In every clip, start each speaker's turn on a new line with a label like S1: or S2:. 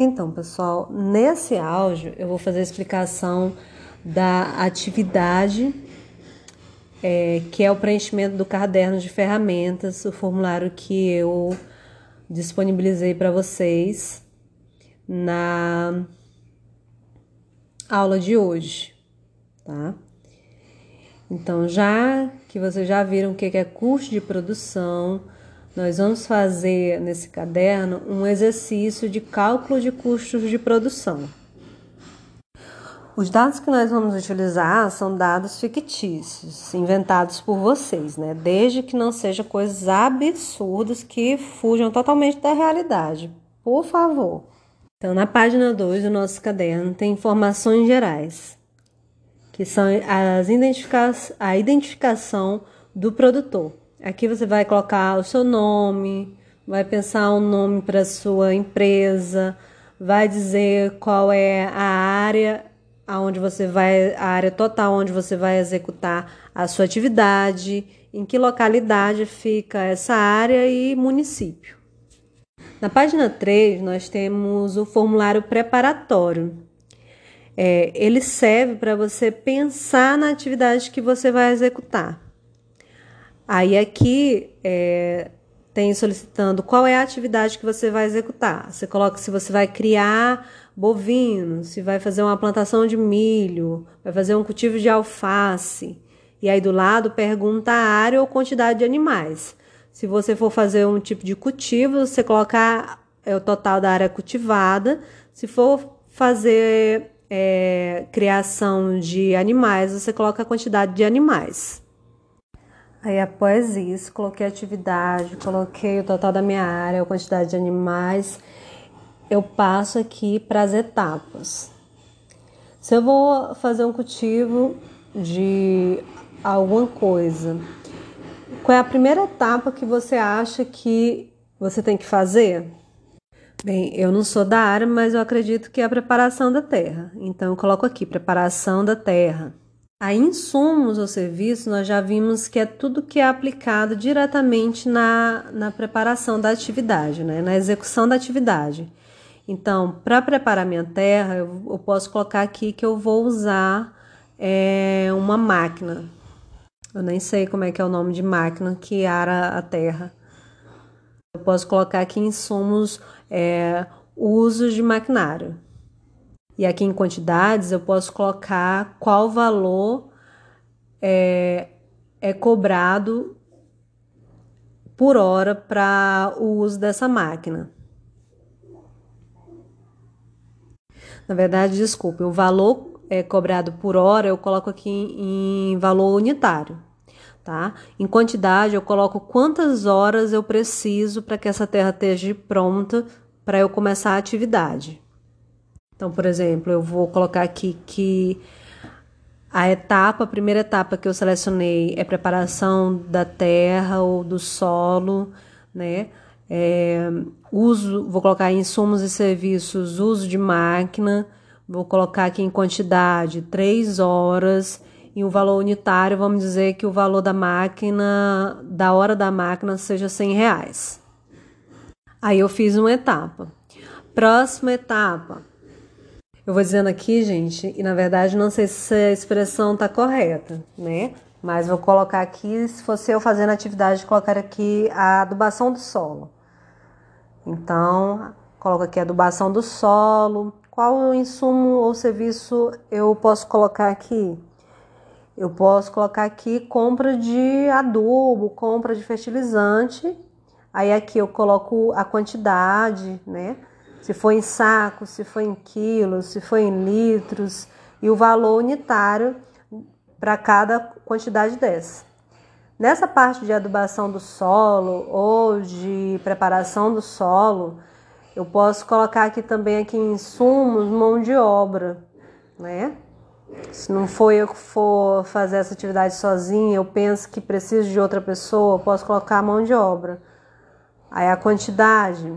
S1: Então, pessoal, nesse áudio eu vou fazer a explicação da atividade é, que é o preenchimento do caderno de ferramentas, o formulário que eu disponibilizei para vocês na aula de hoje, tá? Então, já que vocês já viram o que é custo de produção, nós vamos fazer nesse caderno um exercício de cálculo de custos de produção. Os dados que nós vamos utilizar são dados fictícios, inventados por vocês, né? Desde que não sejam coisas absurdas que fujam totalmente da realidade. Por favor. Então, na página 2 do nosso caderno tem informações gerais, que são as identifica a identificação do produtor. Aqui você vai colocar o seu nome, vai pensar um nome para sua empresa, vai dizer qual é a área aonde você vai a área total onde você vai executar a sua atividade, em que localidade fica essa área e município. Na página 3, nós temos o formulário preparatório. É, ele serve para você pensar na atividade que você vai executar. Aí aqui é, tem solicitando qual é a atividade que você vai executar. Você coloca se você vai criar bovino, se vai fazer uma plantação de milho, vai fazer um cultivo de alface. E aí do lado pergunta a área ou quantidade de animais. Se você for fazer um tipo de cultivo, você coloca é, o total da área cultivada. Se for fazer é, criação de animais, você coloca a quantidade de animais. Aí após isso, coloquei a atividade, coloquei o total da minha área, a quantidade de animais. Eu passo aqui para as etapas. Se eu vou fazer um cultivo de alguma coisa, qual é a primeira etapa que você acha que você tem que fazer? Bem, eu não sou da área, mas eu acredito que é a preparação da terra. Então eu coloco aqui preparação da terra. A insumos ou serviços, nós já vimos que é tudo que é aplicado diretamente na, na preparação da atividade, né? na execução da atividade. Então, para preparar minha terra, eu, eu, posso colocar aqui que eu vou usar é, uma máquina. Eu nem sei como é que é o nome de máquina que ara a terra. Eu posso colocar aqui insumos, é, usos de maquinário. E aqui em quantidades eu posso colocar qual valor é, é cobrado por hora para o uso dessa máquina. Na verdade, desculpe, o valor é cobrado por hora eu coloco aqui em valor unitário, tá? Em quantidade eu coloco quantas horas eu preciso para que essa terra esteja pronta para eu começar a atividade. Então, por exemplo, eu vou colocar aqui que a etapa, a primeira etapa que eu selecionei é preparação da terra ou do solo, né? É, uso, vou colocar insumos e serviços, uso de máquina, vou colocar aqui em quantidade, três horas, e o valor unitário, vamos dizer que o valor da máquina, da hora da máquina, seja 100 reais. Aí eu fiz uma etapa. Próxima etapa, eu vou dizendo aqui, gente, e na verdade não sei se a expressão está correta, né? Mas vou colocar aqui, se fosse eu fazendo a atividade, colocar aqui a adubação do solo. Então, coloco aqui a adubação do solo. Qual insumo ou serviço eu posso colocar aqui? Eu posso colocar aqui compra de adubo, compra de fertilizante. Aí aqui eu coloco a quantidade, né? Se foi em sacos, se foi em quilos, se foi em litros e o valor unitário para cada quantidade dessa. Nessa parte de adubação do solo ou de preparação do solo, eu posso colocar aqui também aqui insumos, mão de obra, né? Se não for eu que for fazer essa atividade sozinha, eu penso que preciso de outra pessoa, posso colocar mão de obra. Aí a quantidade,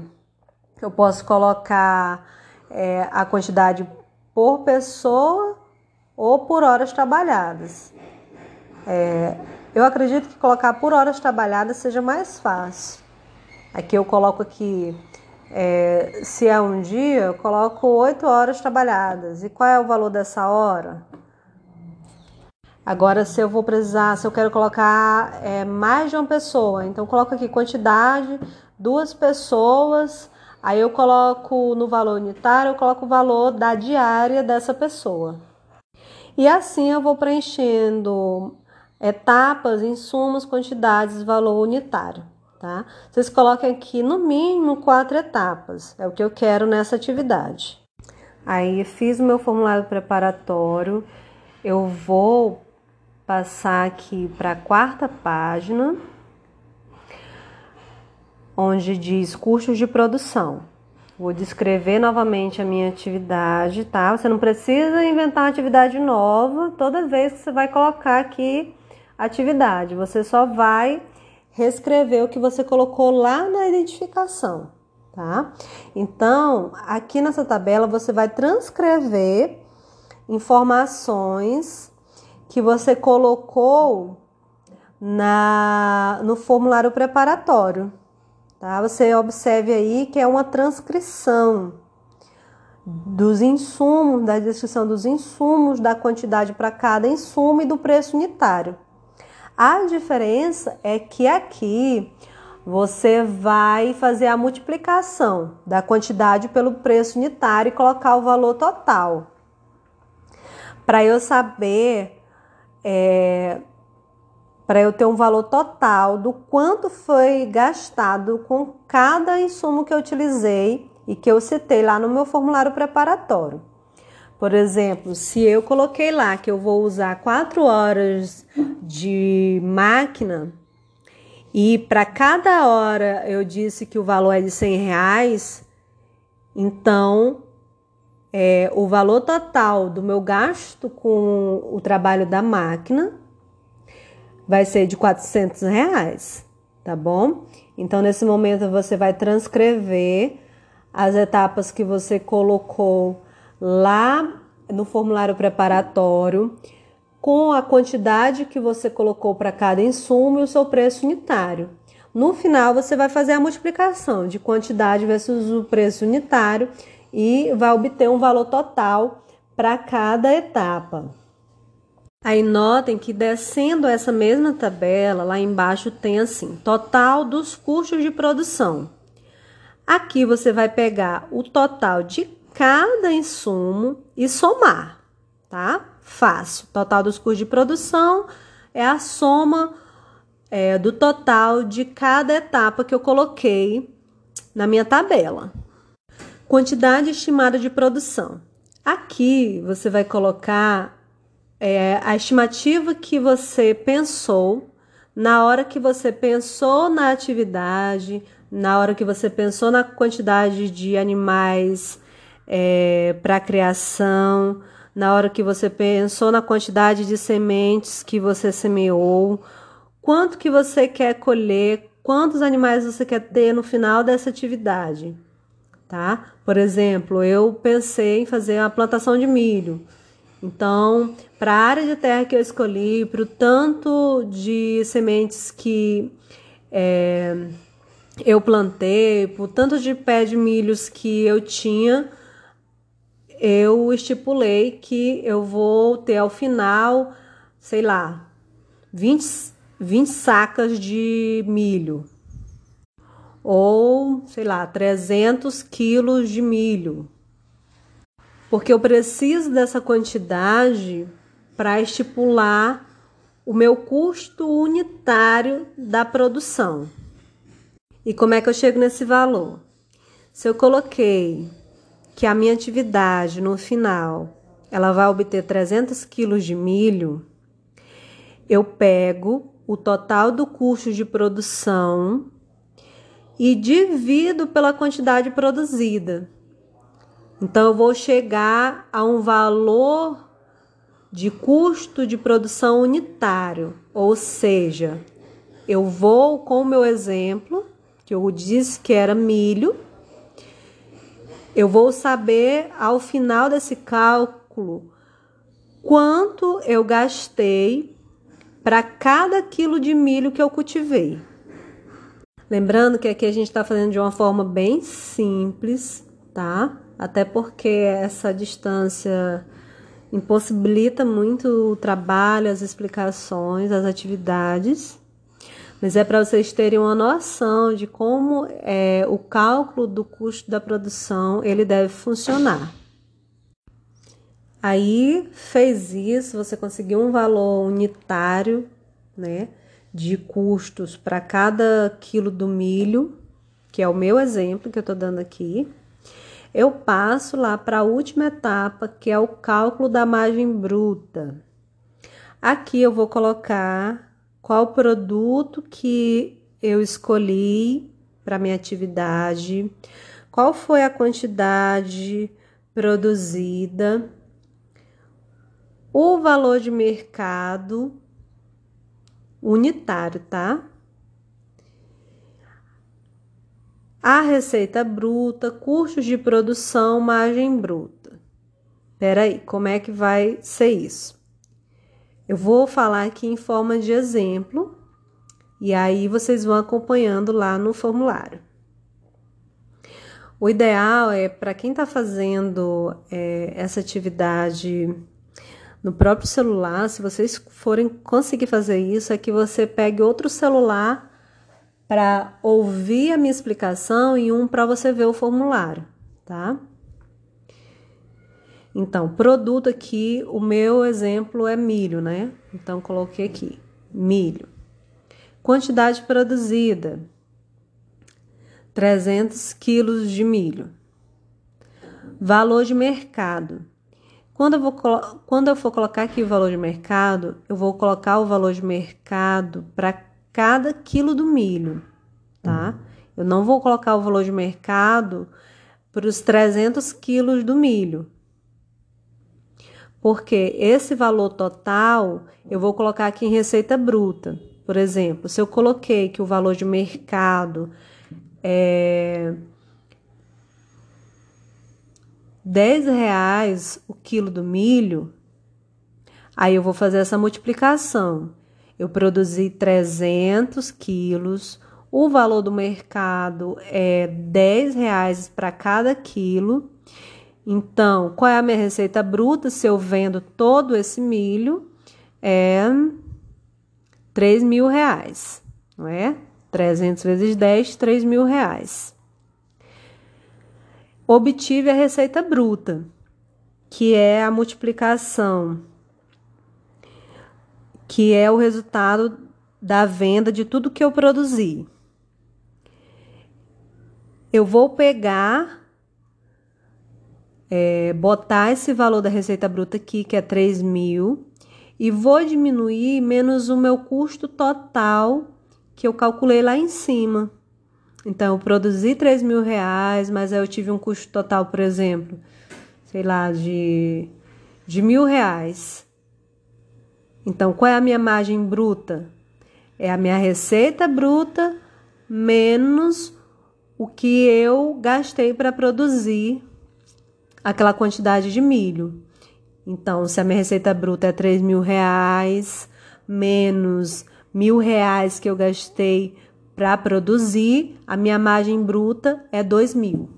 S1: eu posso colocar é, a quantidade por pessoa ou por horas trabalhadas. É, eu acredito que colocar por horas trabalhadas seja mais fácil. Aqui eu coloco aqui É, se é um dia, eu coloco 8 horas trabalhadas. E qual é o valor dessa hora? Agora, se eu vou precisar, se eu quero colocar é, mais de uma pessoa, então coloco aqui quantidade, duas pessoas, aí eu coloco no valor unitário, eu coloco o valor da diária dessa pessoa. E assim eu vou preenchendo etapas, insumos, quantidades, valor unitário, tá? Vocês coloquem aqui no mínimo quatro etapas, é o que eu quero nessa atividade. Aí fiz o meu formulário preparatório, eu vou passar aqui para a quarta página, onde diz custos de produção. Vou descrever novamente a minha atividade, tá? Você não precisa inventar uma atividade nova toda vez que você vai colocar aqui atividade. Você só vai reescrever o que você colocou lá na identificação, tá? Então, aqui nessa tabela você vai transcrever informações que você colocou na, no formulário preparatório. Tá? Você observe aí que é uma transcrição dos insumos, da descrição dos insumos, da quantidade para cada insumo e do preço unitário. A diferença é que aqui você vai fazer a multiplicação da quantidade pelo preço unitário e colocar o valor total. Para eu saber é, para eu ter um valor total do quanto foi gastado com cada insumo que eu utilizei e que eu citei lá no meu formulário preparatório. Por exemplo, se eu coloquei lá que eu vou usar 4 horas de máquina e para cada hora eu disse que o valor é de 100 reais, então é, o valor total do meu gasto com o trabalho da máquina vai ser de 400 reais, tá bom? Então, nesse momento, você vai transcrever as etapas que você colocou lá no formulário preparatório com a quantidade que você colocou para cada insumo e o seu preço unitário. No final, você vai fazer a multiplicação de quantidade versus o preço unitário e vai obter um valor total para cada etapa. Aí notem que descendo essa mesma tabela, lá embaixo tem assim: total dos custos de produção. Aqui você vai pegar o total de cada insumo e somar, tá? Fácil. Total dos custos de produção é a soma é, do total de cada etapa que eu coloquei na minha tabela. Quantidade estimada de produção. Aqui você vai colocar é, a estimativa que você pensou na hora que você pensou na atividade, na hora que você pensou na quantidade de animais é, para criação, na hora que você pensou na quantidade de sementes que você semeou, quanto que você quer colher, quantos animais você quer ter no final dessa atividade tá? Por exemplo, eu pensei em fazer a plantação de milho. Então, para a área de terra que eu escolhi, para o tanto de sementes que é, eu plantei, para o tanto de pé de milhos que eu tinha, eu estipulei que eu vou ter ao final, sei lá, 20, 20 sacas de milho ou, sei lá, 300 quilos de milho. Porque eu preciso dessa quantidade para estipular o meu custo unitário da produção. E como é que eu chego nesse valor? Se eu coloquei que a minha atividade no final ela vai obter 300 quilos de milho, eu pego o total do custo de produção e divido pela quantidade produzida. Então, eu vou chegar a um valor de custo de produção unitário, ou seja, eu vou com o meu exemplo, que eu disse que era milho, eu vou saber ao final desse cálculo quanto eu gastei para cada quilo de milho que eu cultivei. Lembrando que aqui a gente está fazendo de uma forma bem simples, tá? Até porque essa distância impossibilita muito o trabalho, as explicações, as atividades. Mas é para vocês terem uma noção de como é, o cálculo do custo da produção ele deve funcionar. Aí fez isso, você conseguiu um valor unitário, né? de custos para cada quilo do milho, que é o meu exemplo que eu estou dando aqui, eu passo lá para a última etapa, que é o cálculo da margem bruta. Aqui eu vou colocar qual produto que eu escolhi para minha atividade, qual foi a quantidade produzida, o valor de mercado unitário, tá? A receita bruta, custos de produção, margem bruta. Peraí, como é que vai ser isso? Eu vou falar aqui em forma de exemplo e aí vocês vão acompanhando lá no formulário. O ideal é para quem está fazendo é, essa atividade no próprio celular, se vocês forem conseguir fazer isso, é que você pegue outro celular para ouvir a minha explicação e um para você ver o formulário, tá? Então, produto aqui, o meu exemplo é milho, né? Então, coloquei aqui, milho. Quantidade produzida, 300 quilos de milho. Valor de mercado, quando eu, vou, quando eu for colocar aqui o valor de mercado, eu vou colocar o valor de mercado para cada quilo do milho, tá? Eu não vou colocar o valor de mercado para os 300 quilos do milho. Porque esse valor total eu vou colocar aqui em receita bruta. Por exemplo, se eu coloquei que o valor de mercado é 10 reais o quilo do milho, aí eu vou fazer essa multiplicação. Eu produzi 300 quilos, o valor do mercado é 10 reais para cada quilo. Então, qual é a minha receita bruta se eu vendo todo esse milho? É 3 mil reais, não é? 300 vezes 10, 3 mil reais obtive a receita bruta, que é a multiplicação, que é o resultado da venda de tudo que eu produzi. Eu vou pegar, é, botar esse valor da receita bruta aqui, que é 3 mil, e vou diminuir menos o meu custo total que eu calculei lá em cima. Então, eu produzi 3 mil reais, mas aí eu tive um custo total, por exemplo, sei lá, de, de mil reais. Então, qual é a minha margem bruta? É a minha receita bruta menos o que eu gastei para produzir aquela quantidade de milho. Então, se a minha receita bruta é 3 mil reais, menos mil reais que eu gastei para produzir, a minha margem bruta é 2 mil.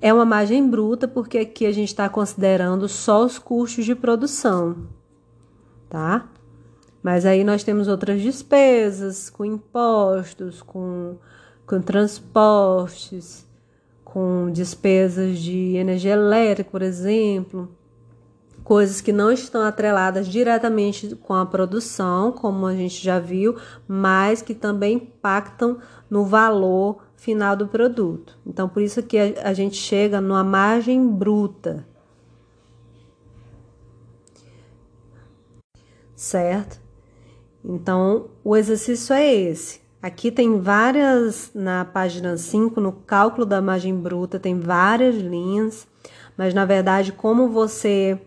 S1: É uma margem bruta porque aqui a gente está considerando só os custos de produção, tá? Mas aí nós temos outras despesas, com impostos, com, com transportes, com despesas de energia elétrica, por exemplo coisas que não estão atreladas diretamente com a produção, como a gente já viu, mas que também impactam no valor final do produto. Então, por isso que a, gente chega numa margem bruta. Certo? Então, o exercício é esse. Aqui tem várias, na página 5, no cálculo da margem bruta, tem várias linhas, mas na verdade, como você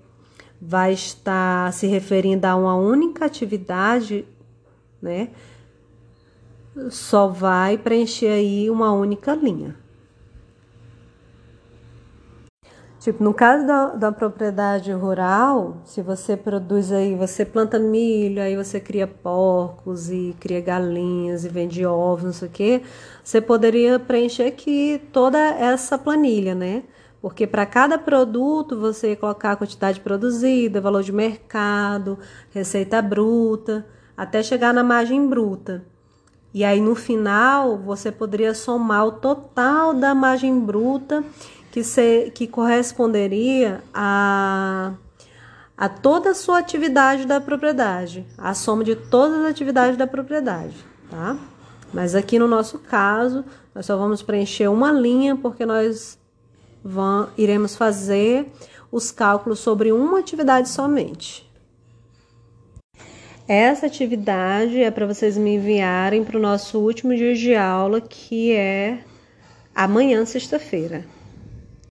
S1: vai estar se referindo a uma única atividade, né? Só vai preencher aí uma única linha. Tipo, no caso da, da propriedade rural, se você produz aí, você planta milho, aí você cria porcos e cria galinhas e vende ovos, não sei o quê, você poderia preencher aqui toda essa planilha, né? Porque para cada produto você ia colocar a quantidade produzida, valor de mercado, receita bruta, até chegar na margem bruta. E aí no final você poderia somar o total da margem bruta que, que corresponderia a, a toda a sua atividade da propriedade, a soma de todas as atividades da propriedade, tá? Mas aqui no nosso caso, nós só vamos preencher uma linha porque nós iremos fazer os cálculos sobre uma atividade somente. Essa atividade é para vocês me enviarem para o nosso último dia de aula, que é amanhã, sexta-feira.